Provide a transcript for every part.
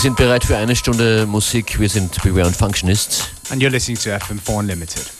sind bereit für eine Stunde Musik. Wir sind Beware und Functionists. And you're listening to FM4 Unlimited.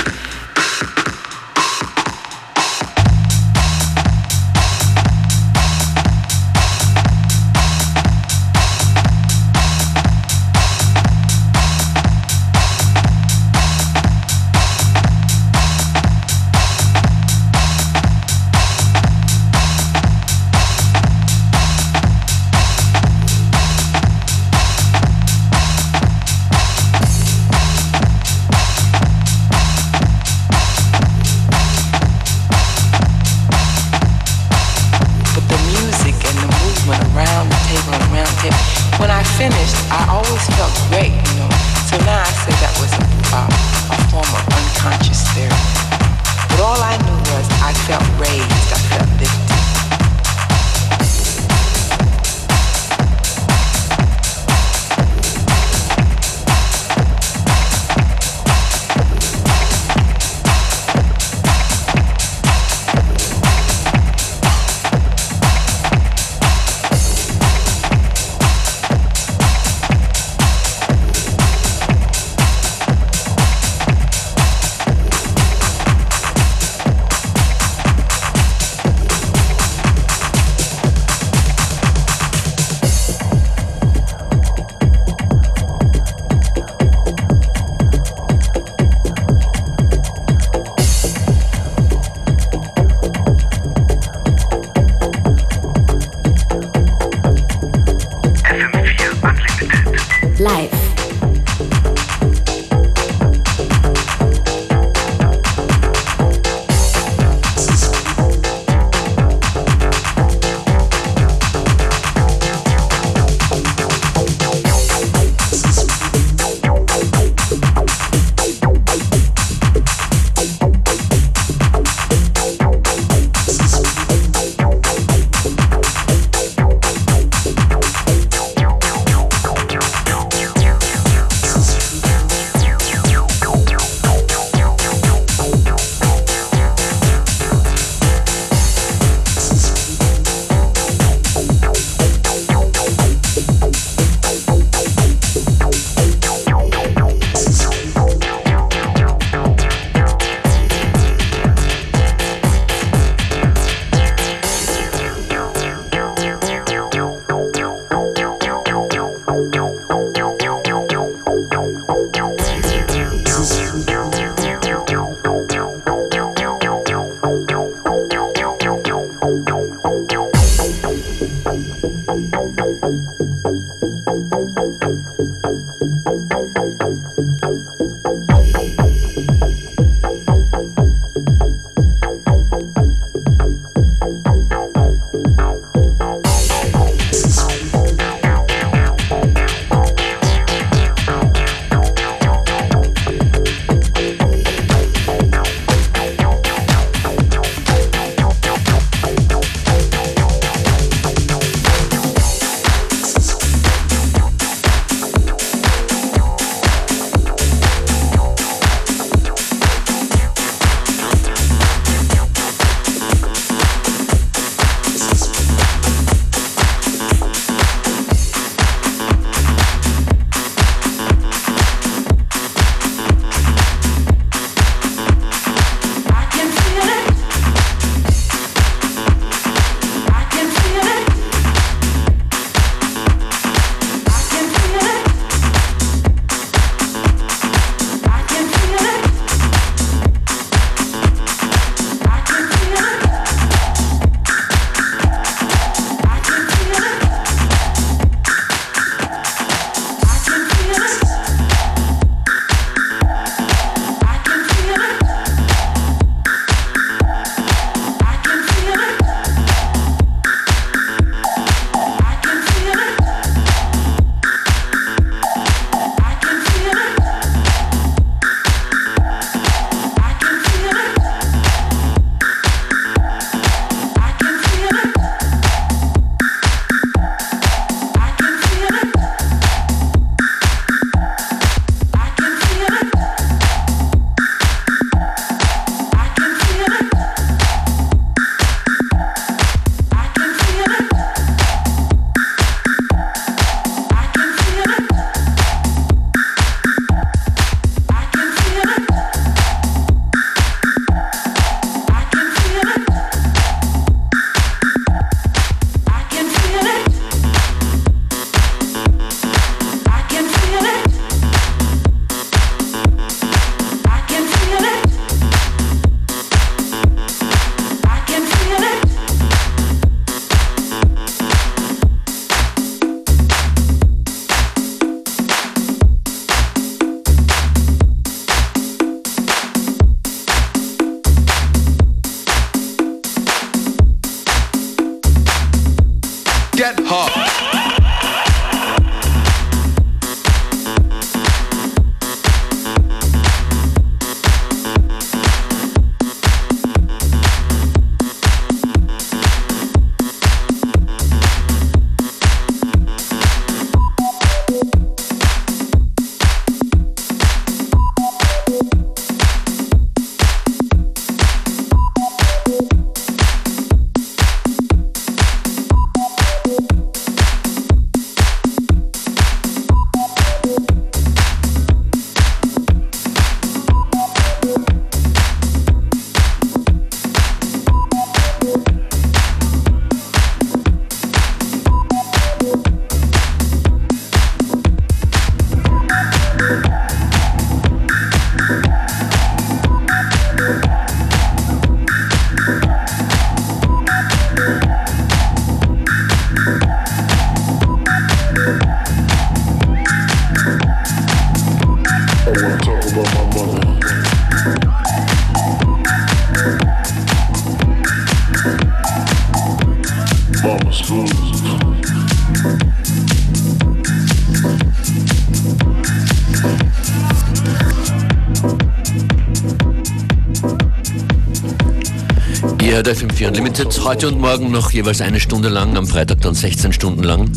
Hört FM4 Unlimited. Heute und morgen noch jeweils eine Stunde lang, am Freitag dann 16 Stunden lang.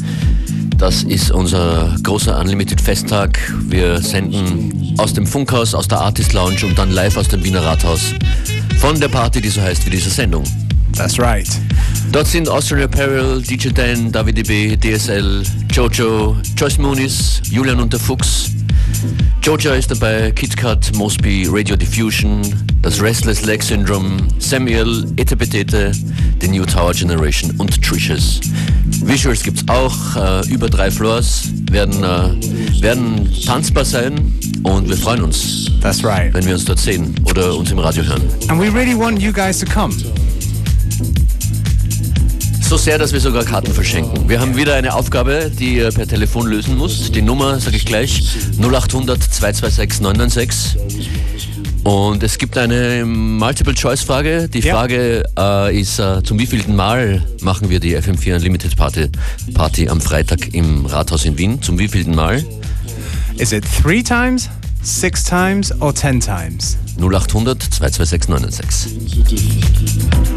Das ist unser großer Unlimited Festtag. Wir senden aus dem Funkhaus, aus der Artist Lounge und dann live aus dem Wiener Rathaus von der Party, die so heißt wie diese Sendung. That's right. Dort sind Austrian Apparel, DJ Dan, David DB, DSL, Jojo, Joyce Moonis, Julian und der Fuchs, Jojo ist dabei, KitKat, Mosby, Radio Diffusion, das Restless Leg Syndrome, Samuel, Etepetete, The New Tower Generation und Trishas. Visuals gibt's auch, äh, über drei Floors, werden, äh, werden tanzbar sein und wir freuen uns. That's right. Wenn wir uns dort sehen oder uns im Radio hören. And we really want you guys to come. So sehr, dass wir sogar Karten verschenken. Wir haben wieder eine Aufgabe, die ihr per Telefon lösen müsst. Die Nummer sage ich gleich, 0800 226 996. Und es gibt eine Multiple-Choice-Frage. Die ja. Frage äh, ist, äh, zum wievielten Mal machen wir die FM4 Unlimited Party, Party am Freitag im Rathaus in Wien? Zum wievielten Mal? Is it three times, six times or ten times? 0800 226 996.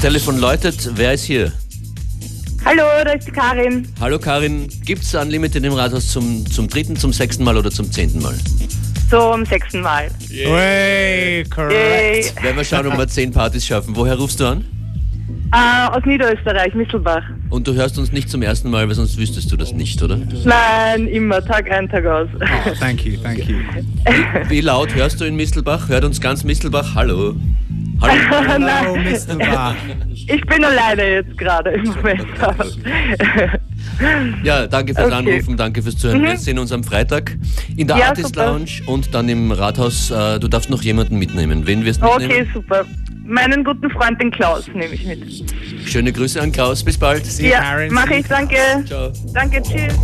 Telefon läutet. Wer ist hier? Hallo, da ist die Karin. Hallo Karin, gibt es Unlimited im Rathaus zum, zum dritten, zum sechsten Mal oder zum zehnten Mal? Zum sechsten Mal. Yay, correct. Yay. Werden wir schauen, ob wir zehn Partys schaffen. Woher rufst du an? Uh, aus Niederösterreich, Misselbach. Und du hörst uns nicht zum ersten Mal, weil sonst wüsstest du das nicht, oder? Nein, immer, Tag ein, Tag aus. Oh, thank you, thank you. Wie, wie laut hörst du in Misselbach? Hört uns ganz Misselbach? Hallo. Hallo, Hallo Misselbach. Ich bin alleine jetzt gerade im Moment. Ja, danke fürs okay. Anrufen, danke fürs Zuhören. Mhm. Wir sehen uns am Freitag in der ja, Artist super. Lounge und dann im Rathaus. Äh, du darfst noch jemanden mitnehmen. Wen wirst du mitnehmen? Okay, super. Meinen guten Freund, den Klaus, nehme ich mit. Schöne Grüße an Klaus. Bis bald. See ja, mache ich. Danke. Ciao. Danke, tschüss.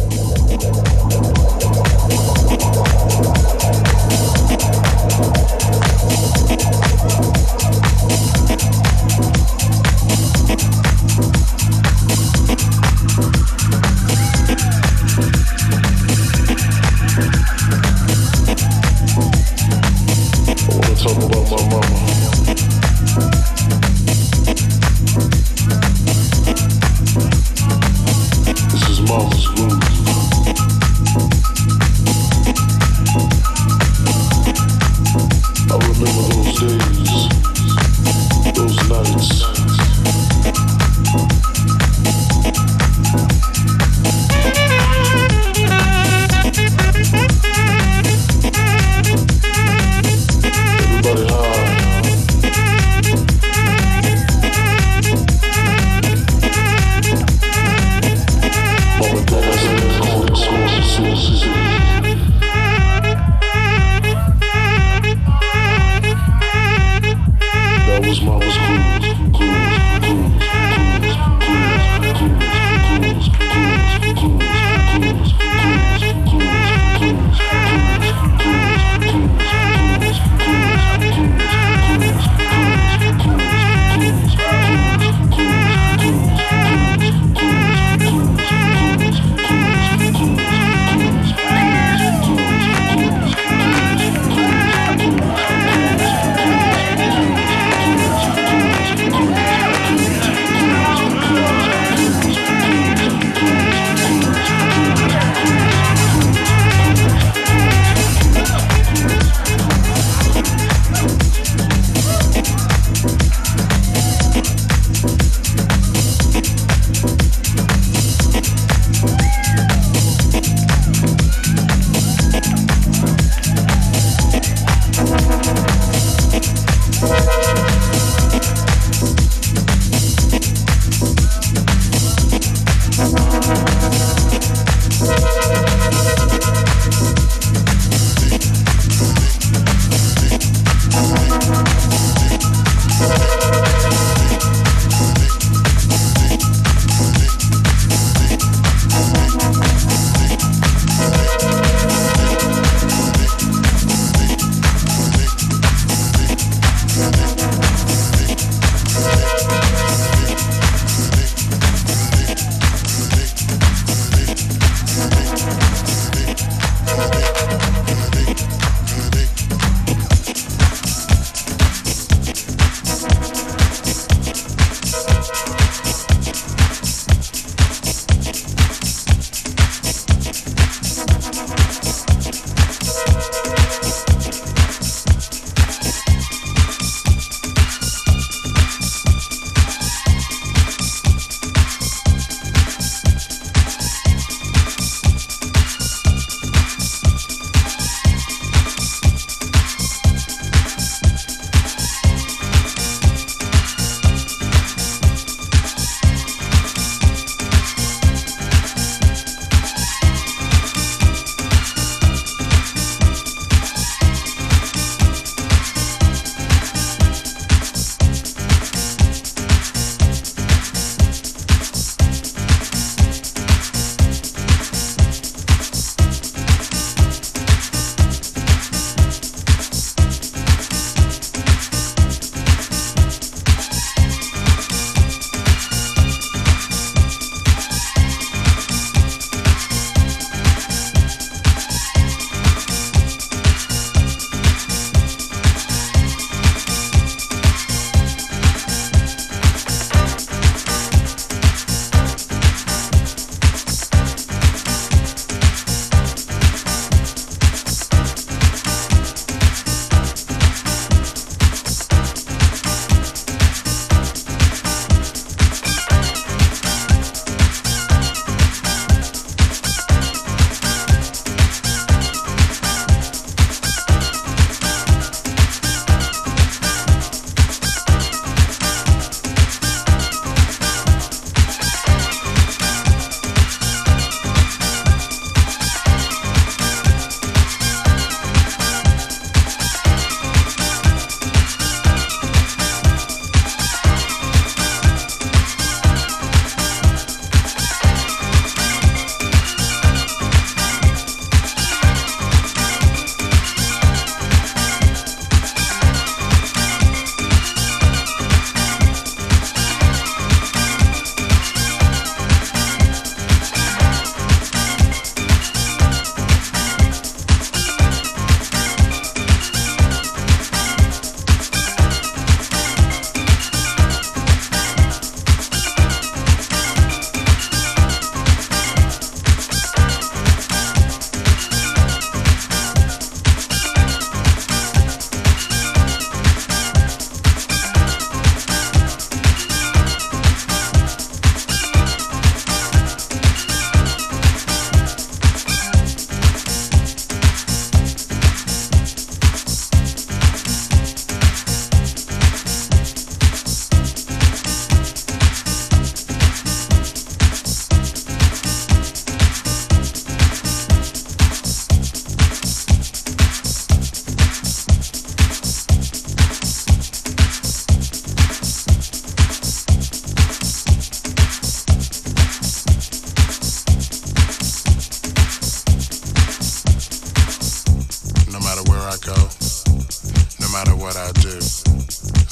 Matter what I do,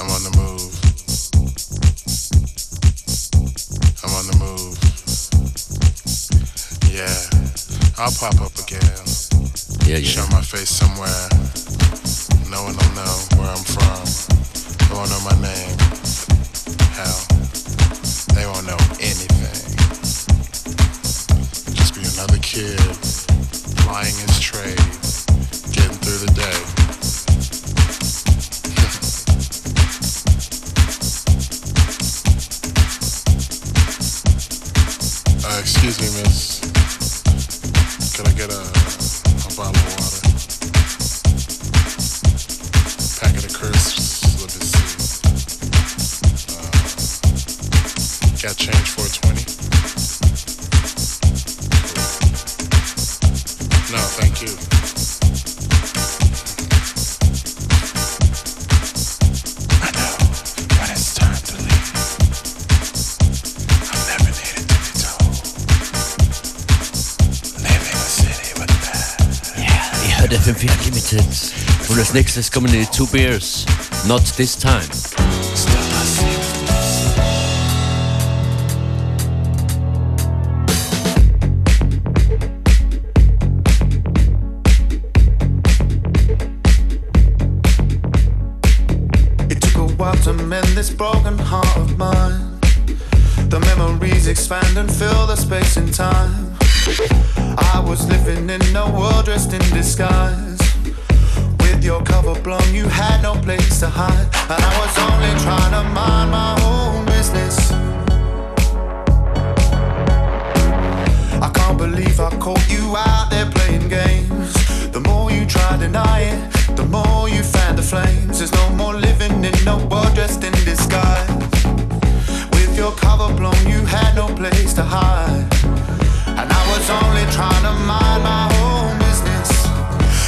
I'm on the move. I'm on the move. Yeah, I'll pop up again. Yeah, yeah. Show my face somewhere. No one will know where I'm from. No one know my name. Hell, they won't know Als nächstes kommen die Two Bears. Not this time. It took a while to mend this broken heart of mine. The memories expand and fill the space and time. I was living in a world dressed in disguise. With your cover blown, you had no place to hide. And I was only trying to mind my own business. I can't believe I caught you out there playing games. The more you try to deny it, the more you fan the flames. There's no more living in no world dressed in disguise. With your cover blown, you had no place to hide. And I was only trying to mind my own.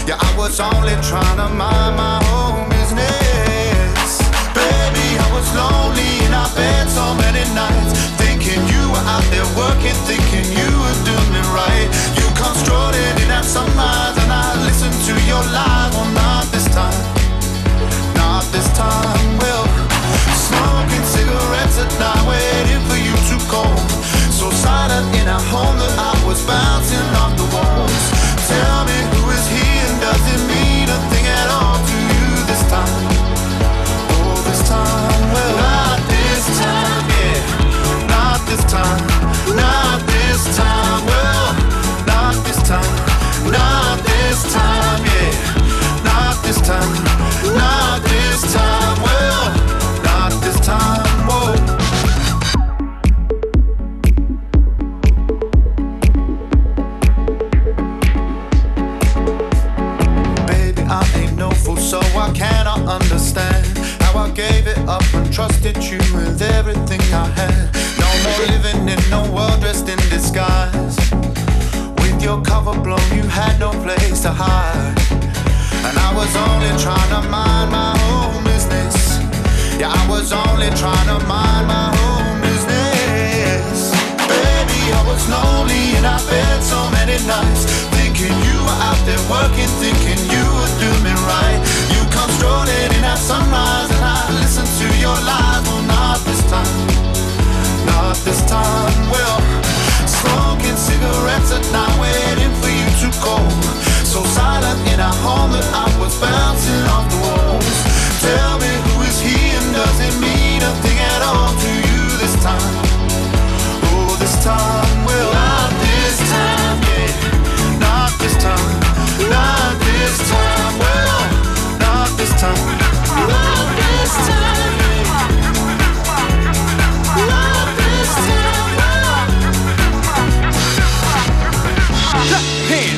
Yeah, I was only trying to mind my own business. Baby, I was lonely in our bed so many nights. Thinking you were out there working, thinking you were doing it right. You come strolling in at sunrise and I listen to your lies. Well, not this time. Not this time, well, smoking cigarettes at night, waiting for you to call. So silent in a home that I was bouncing off the walls. Tell me gave it up and trusted you with everything I had. No more living in no world dressed in disguise. With your cover blown, you had no place to hide. And I was only trying to mind my own business. Yeah, I was only trying to mind my own business. Baby, I was lonely in our bed so many nights. Thinking you were out there working, thinking you were doing me right. Come strolling in at sunrise and I listen to your lies. Well, not this time. Not this time. Well, smoking cigarettes at night, waiting for you to call. So silent in a home that I was bouncing off the walls. Tell me who is he and does it mean a thing at all to you this time? Oh, this time, well, not this time, yeah. Not this time, not this time,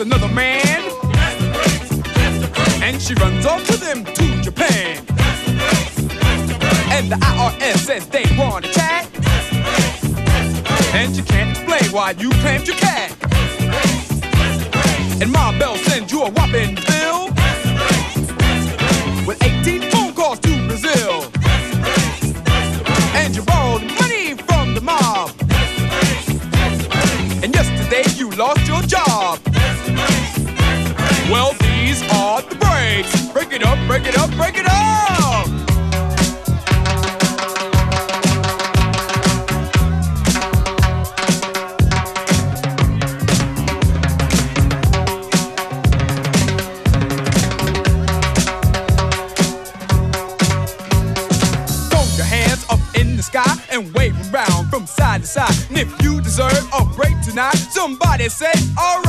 another man. And she runs off to them to Japan. And the IRS says they want to tax. And you can't explain why you claimed your cat. And Ma Bell sends you a whopping bill. With 18 phone calls to Brazil. And you borrowed money from the mob. And yesterday you lost your job. Well, these are the breaks. Break it up, break it up, break it up. Throw your hands up in the sky and wave around from side to side. And if you deserve a break tonight, somebody say, alright.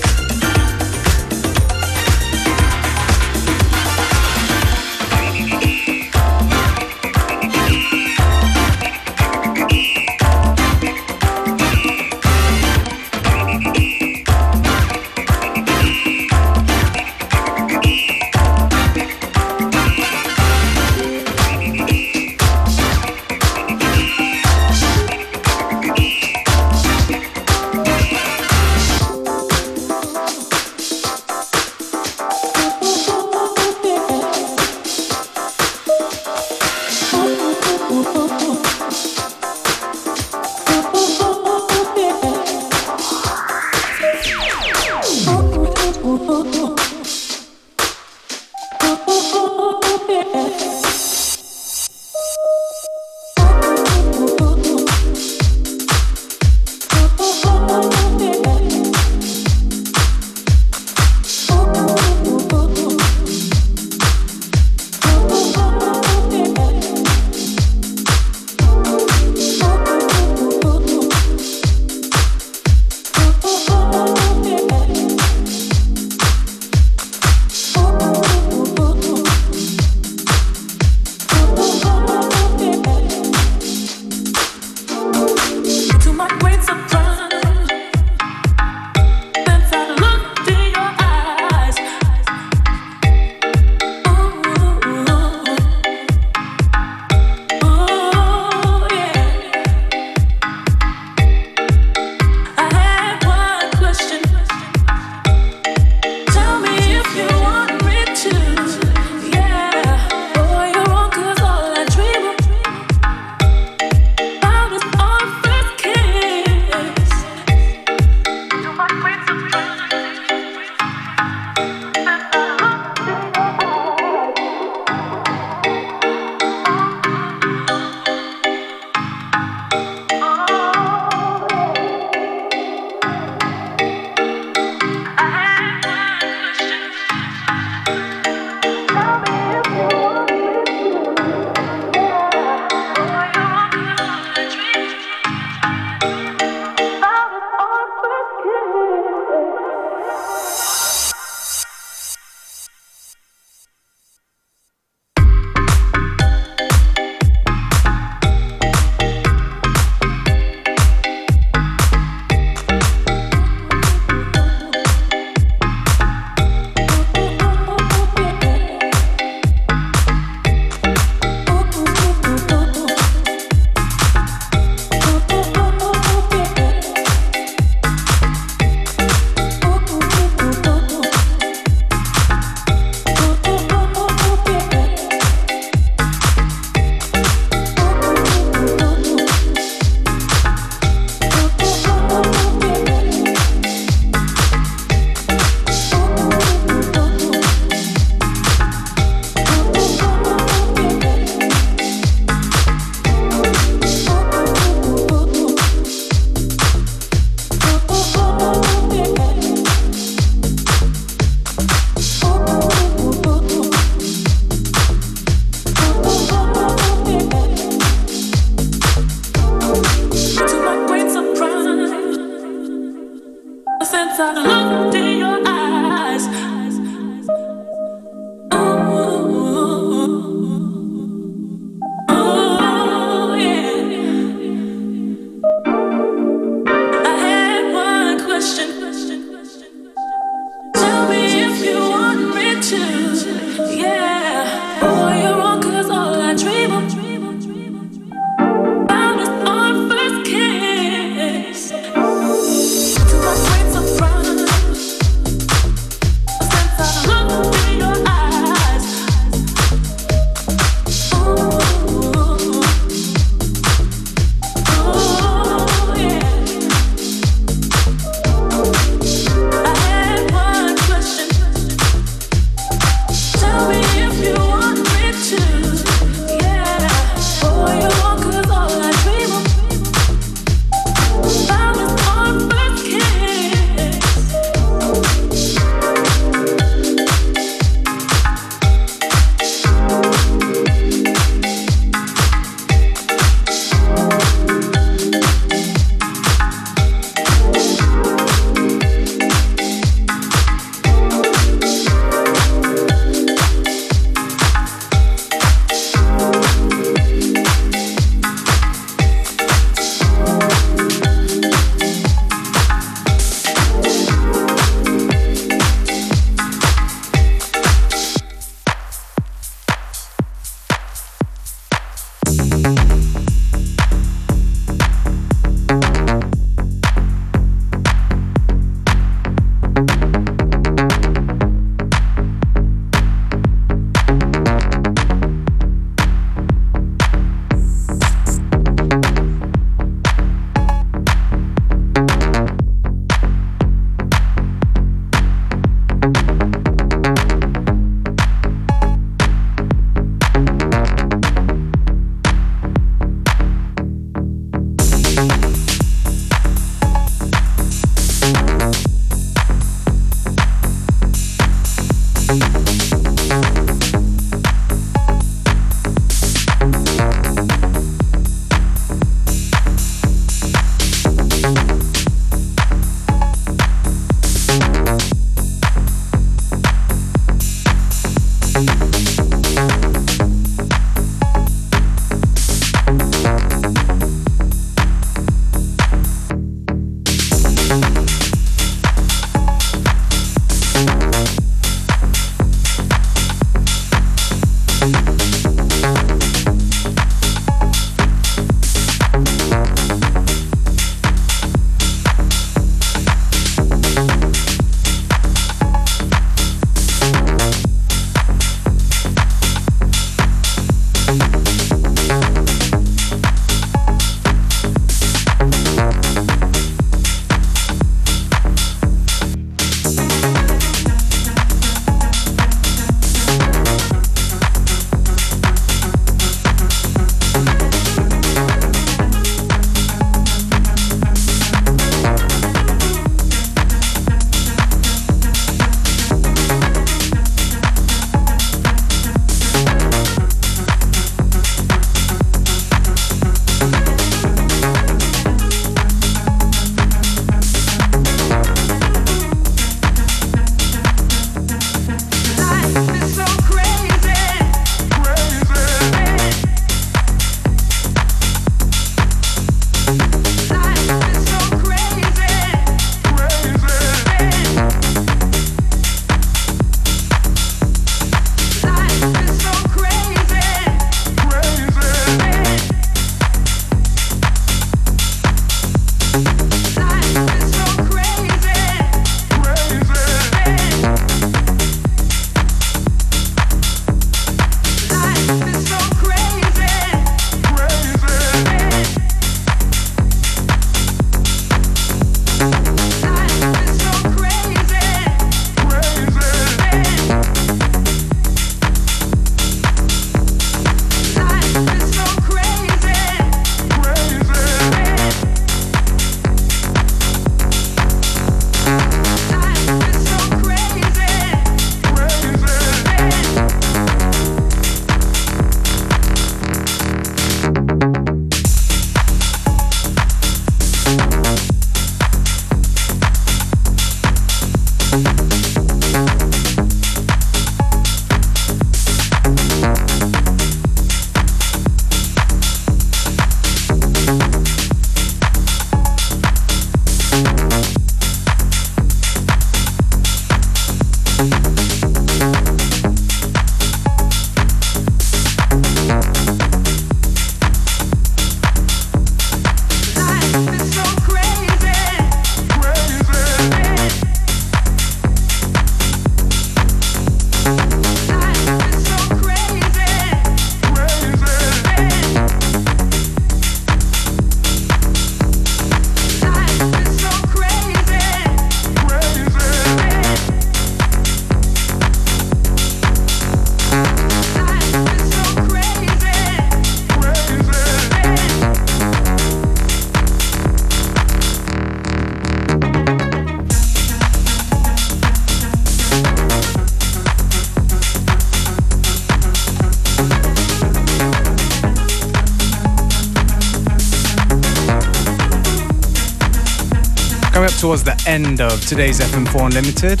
Towards the end of today's FM4 Unlimited.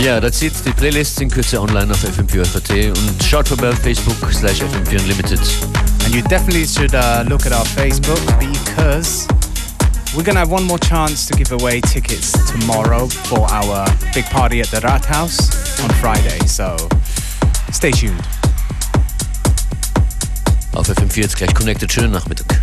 Ja, das sieht die Playlists in Kürze online auf FM4FAT und schaut vorbei auf Facebook slash FM4 Unlimited. And you definitely should uh, look at our Facebook because we're going to have one more chance to give away tickets tomorrow for our big party at the Rathaus on Friday. So stay tuned. Auf FM4 jetzt gleich connected. Schönen Nachmittag.